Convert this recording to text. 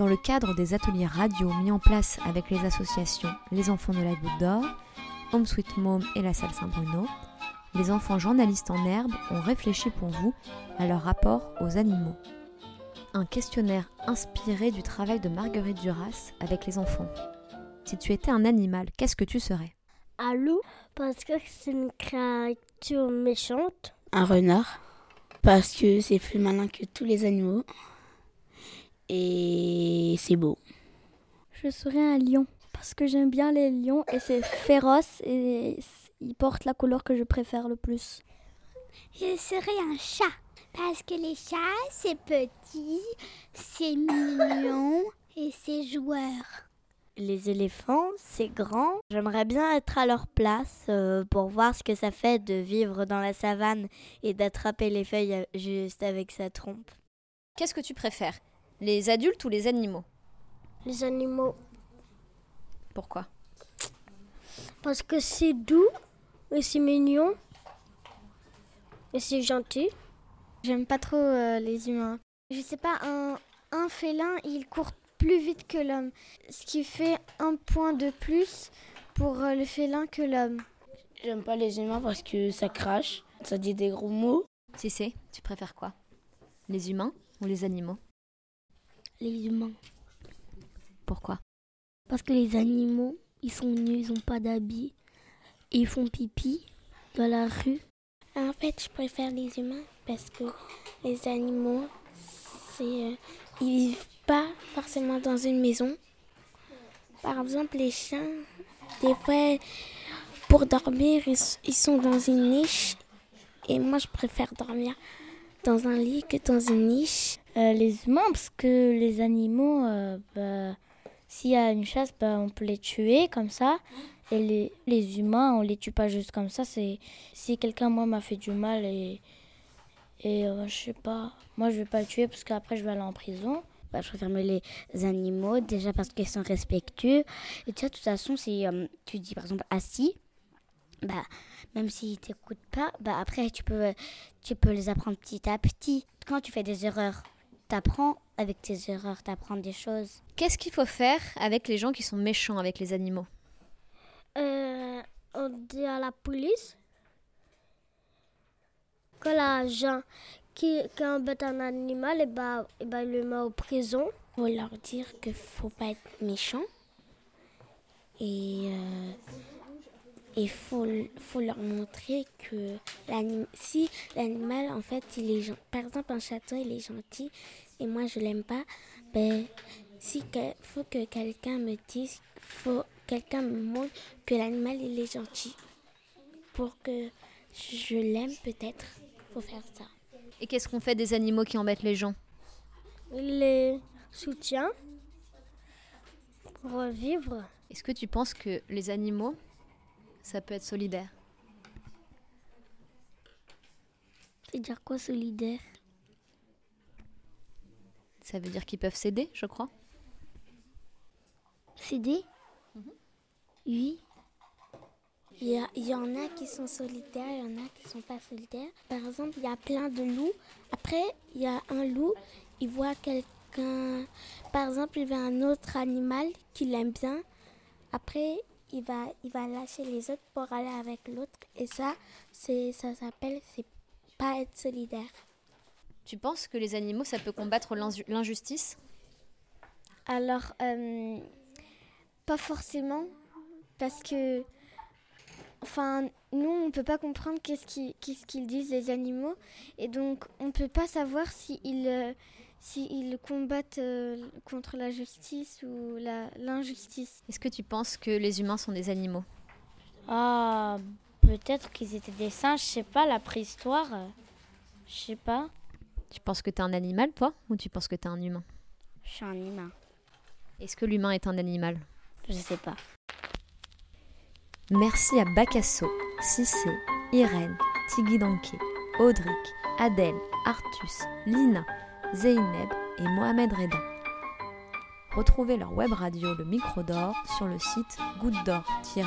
le cadre des ateliers radio mis en place avec les associations Les Enfants de la Goutte d'Or, Home Sweet Mom et la Salle Saint-Bruno, les enfants journalistes en herbe ont réfléchi pour vous à leur rapport aux animaux. Un questionnaire inspiré du travail de Marguerite Duras avec les enfants. Si tu étais un animal, qu'est-ce que tu serais? Un loup, parce que c'est une créature méchante. Un renard, parce que c'est plus malin que tous les animaux. Et c'est beau. Je serais un lion, parce que j'aime bien les lions et c'est féroce et il porte la couleur que je préfère le plus. Je serais un chat, parce que les chats, c'est petit, c'est mignon et c'est joueur. Les éléphants, c'est grand. J'aimerais bien être à leur place euh, pour voir ce que ça fait de vivre dans la savane et d'attraper les feuilles euh, juste avec sa trompe. Qu'est-ce que tu préfères? Les adultes ou les animaux? Les animaux, Pourquoi? Parce que c'est doux et c'est mignon et c'est gentil. J'aime pas trop euh, les humains. Je sais pas, un, un félin, il court plus vite que l'homme. Ce qui fait un point de plus pour euh, le félin que l'homme. J'aime pas les humains parce que ça crache, ça dit des gros mots. Si c'est, tu préfères quoi? Les humains ou les animaux? Les humains. Pourquoi? Parce que les animaux, ils sont nus, ils ont pas d'habits. Et ils font pipi dans la rue. En fait, je préfère les humains parce que les animaux, c'est, euh, ils vivent pas forcément dans une maison. Par exemple, les chiens, des fois, pour dormir, ils, ils sont dans une niche. Et moi, je préfère dormir dans un lit que dans une niche. Euh, les humains, parce que les animaux, euh, bah, s'il y a une chasse, bah, on peut les tuer comme ça. Et les, les humains, on les tue pas juste comme ça. C'est si quelqu'un moi m'a fait du mal et et euh, je sais pas, moi je vais pas le tuer parce qu'après je vais aller en prison. Bah, je préfère les animaux, déjà parce qu'ils sont respectueux. Et tu de toute façon, si euh, tu dis par exemple assis, bah, même s'ils t'écoutent pas, bah, après tu peux, tu peux les apprendre petit à petit. Quand tu fais des erreurs, t'apprends avec tes erreurs, t'apprends des choses. Qu'est-ce qu'il faut faire avec les gens qui sont méchants avec les animaux? Euh, on dit à la police que l'agent qui, qui embête un animal, et ben, et ben, il le met en prison. faut leur dire qu'il faut pas être méchant et euh, il faut, faut leur montrer que l'anim- si l'animal en fait il est par exemple un chaton il est gentil et moi je l'aime pas ben si que- faut que quelqu'un me dise faut quelqu'un me montre que l'animal il est gentil. Pour que je l'aime peut-être faut faire ça. Et qu'est-ce qu'on fait des animaux qui embêtent les gens? Les soutient pour vivre. Est-ce que tu penses que les animaux, ça peut être solidaire C'est dire quoi solidaire? Ça veut dire qu'ils peuvent s'aider, je crois. Céder Oui. Il y, a- il y en a qui sont solitaires, il y en a qui sont pas solitaires. Par exemple, il y a plein de loups. Après, il y a un loup, il voit quelqu'un. Par exemple, il voit un autre animal qu'il aime bien. Après, il va, il va lâcher les autres pour aller avec l'autre. Et ça, c'est, ça s'appelle, c'est pas être solidaire. Tu penses que les animaux, ça peut combattre l'inju- l'injustice? Alors, euh, pas forcément, parce que, enfin, nous, on peut pas comprendre qu'est-ce qu'ils disent les animaux, et donc on peut pas savoir s'ils euh, s'ils combattent euh, contre la justice ou la- l'injustice. Est-ce que tu penses que les humains sont des animaux? Ah, peut-être qu'ils étaient des singes, je sais pas, la préhistoire, je sais pas. Tu penses que t'es un animal, toi? Ou tu penses que t'es un humain? Je suis un humain. Est-ce que l'humain est un animal? Je sais pas. Merci à Bacasso, Cissé, Irène, Tigui Danké, Audric, Adèle, Artus, Lina, Zeynep et Mohamed Reda. Retrouvez leur web radio Le Micro d'Or sur le site goutte d'or-et-vous.org.